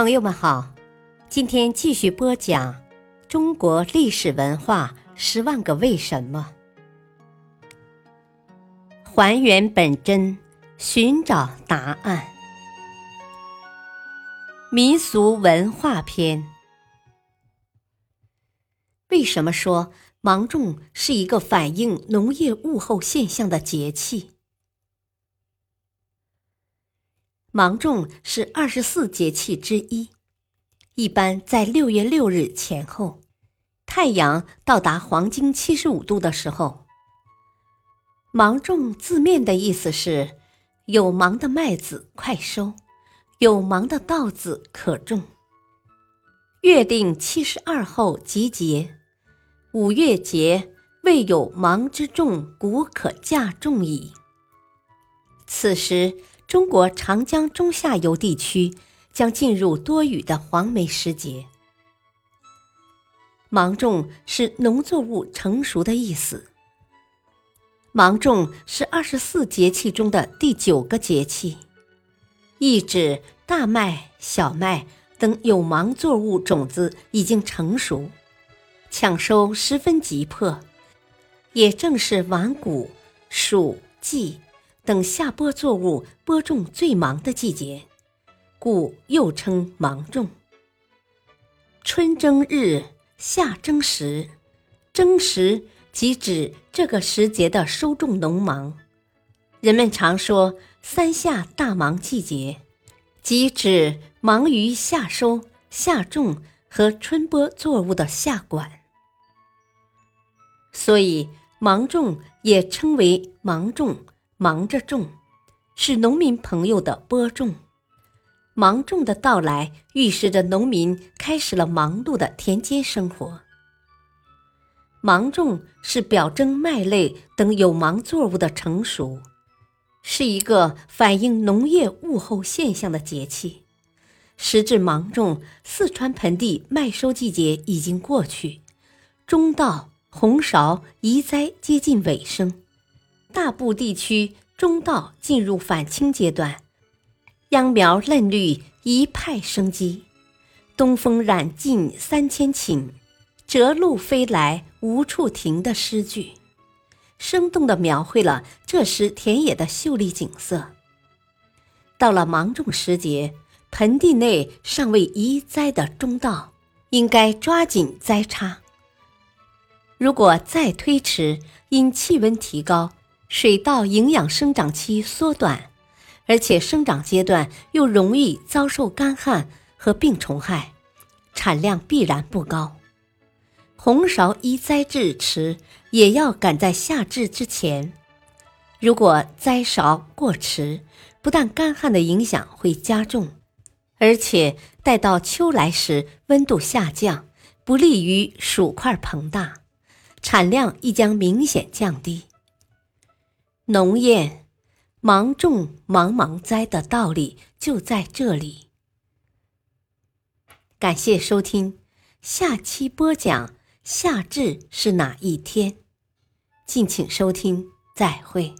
朋友们好，今天继续播讲《中国历史文化十万个为什么》，还原本真，寻找答案。民俗文化篇：为什么说芒种是一个反映农业物候现象的节气？芒种是二十四节气之一，一般在六月六日前后，太阳到达黄金七十五度的时候。芒种字面的意思是有芒的麦子快收，有芒的稻子可种。月定七十二候集节，五月节未有芒之种，谷可稼种矣。此时。中国长江中下游地区将进入多雨的黄梅时节。芒种是农作物成熟的意思。芒种是二十四节气中的第九个节气，意指大麦、小麦等有芒作物种子已经成熟，抢收十分急迫，也正是晚谷、暑季。等下播作物播种最忙的季节，故又称芒种。春争日，夏争时，争时即指这个时节的收种农忙。人们常说“三夏大忙季节”，即指忙于夏收、夏种和春播作物的夏管。所以，芒种也称为芒种。忙着种，是农民朋友的播种。芒种的到来，预示着农民开始了忙碌的田间生活。芒种是表征麦类等有芒作物的成熟，是一个反映农业物候现象的节气。时至芒种，四川盆地麦收季节已经过去，中稻、红苕、移栽接近尾声。大部地区中稻进入返青阶段，秧苗嫩绿，一派生机。东风染尽三千顷，折路飞来无处停的诗句，生动地描绘了这时田野的秀丽景色。到了芒种时节，盆地内尚未移栽的中稻，应该抓紧栽插。如果再推迟，因气温提高。水稻营养生长期缩短，而且生长阶段又容易遭受干旱和病虫害，产量必然不高。红苕一栽至迟，也要赶在夏至之前。如果栽苕过迟，不但干旱的影响会加重，而且待到秋来时温度下降，不利于薯块膨大，产量亦将明显降低。农谚“芒种芒芒栽”的道理就在这里。感谢收听，下期播讲夏至是哪一天？敬请收听，再会。